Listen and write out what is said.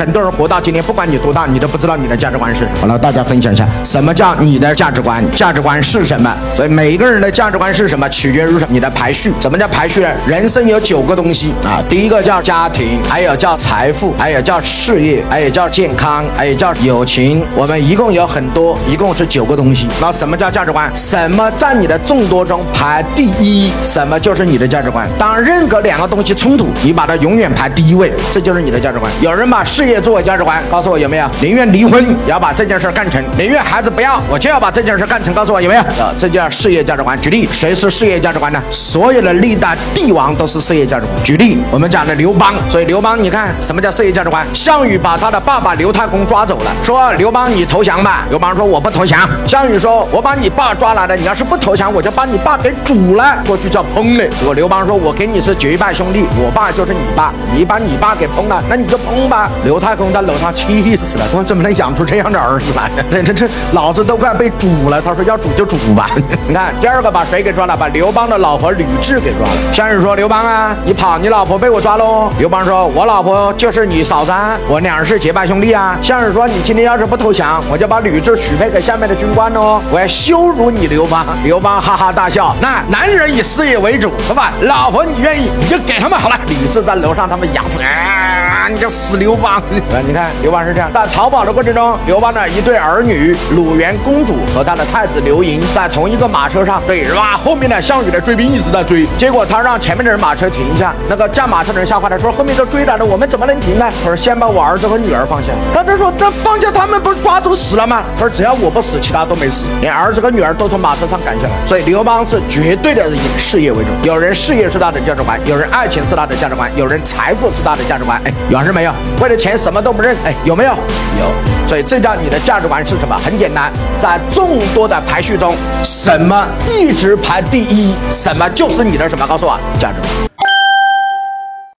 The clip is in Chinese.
很多人活到今天，不管你多大，你都不知道你的价值观是什么。好了，大家分享一下，什么叫你的价值观？价值观是什么？所以每一个人的价值观是什么，取决于？你的排序。什么叫排序呢？人生有九个东西啊，第一个叫家庭，还有叫财富，还有叫事业，还有叫健康，还有叫友情。我们一共有很多，一共是九个东西。那什么叫价值观？什么在你的众多中排第一？什么就是你的价值观？当任何两个东西冲突，你把它永远排第一位，这就是你的价值观。有人把事业业作为价值观，告诉我有没有？宁愿离婚也要把这件事干成，宁愿孩子不要，我就要把这件事干成。告诉我有没有？啊，这叫事业价值观。举例，谁是事业价值观呢？所有的历代帝王都是事业价值观。举例，我们讲的刘邦，所以刘邦，你看什么叫事业价值观？项羽把他的爸爸刘太公抓走了，说刘邦你投降吧。刘邦说我不投降。项羽说，我把你爸抓来了，你要是不投降，我就把你爸给煮了。过去叫烹了。如果刘邦说，我跟你是结拜兄弟，我爸就是你爸，你把你爸给烹了，那你就烹吧。刘。太公在楼上气死了，我怎么能养出这样的儿子来？这这这，老子都快被煮了。他说要煮就煮吧。你看，第二个把谁给抓了？把刘邦的老婆吕雉给抓了。项羽说：“刘邦啊，你跑，你老婆被我抓喽。”刘邦说：“我老婆就是你嫂子，我俩是结拜兄弟啊。”项羽说：“你今天要是不投降，我就把吕雉许配给下面的军官哦，我要羞辱你刘邦。”刘邦哈哈大笑。那男人以事业为主，是吧？老婆你愿意，你就给他们好了。吕雉在楼上，他们养死。你个死刘邦！你看刘邦是这样，在逃跑的过程中，刘邦的一对儿女鲁元公主和他的太子刘盈在同一个马车上，对，是吧？后面的，项羽的追兵一直在追，结果他让前面的人马车停下，那个驾马车的人吓坏了，说后面都追来了，我们怎么能停呢？他说先把我儿子和女儿放下。他就说这放下他们不是抓走死了吗？他说只要我不死，其他都没死，连儿子和女儿都从马车上赶下来。所以刘邦是绝对的以事业为重，有人事业是他的价值观，有人爱情是他的价值观，有人财富是他的价值观。哎，有还是没有？为了钱什么都不认？哎，有没有？有。所以这叫你的价值观是什么？很简单，在众多的排序中，什么一直排第一？什么就是你的什么？告诉我，价值观。